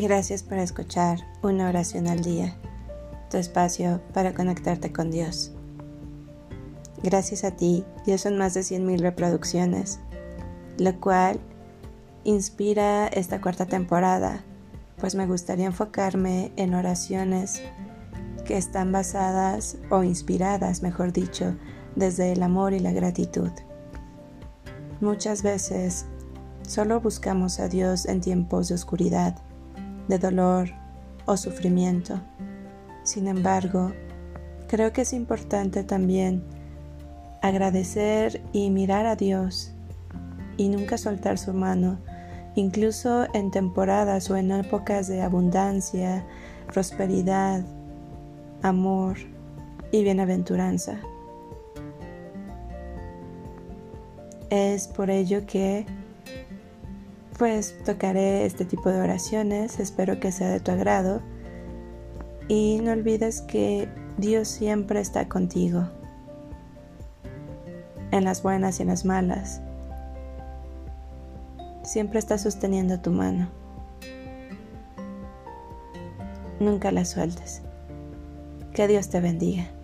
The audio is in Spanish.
Gracias por escuchar una oración al día, tu espacio para conectarte con Dios. Gracias a ti, ya son más de 100.000 reproducciones, lo cual inspira esta cuarta temporada, pues me gustaría enfocarme en oraciones que están basadas o inspiradas, mejor dicho, desde el amor y la gratitud. Muchas veces solo buscamos a Dios en tiempos de oscuridad, de dolor o sufrimiento. Sin embargo, creo que es importante también agradecer y mirar a Dios y nunca soltar su mano, incluso en temporadas o en épocas de abundancia, prosperidad, amor y bienaventuranza. Es por ello que pues tocaré este tipo de oraciones, espero que sea de tu agrado y no olvides que Dios siempre está contigo, en las buenas y en las malas. Siempre está sosteniendo tu mano. Nunca la sueltes. Que Dios te bendiga.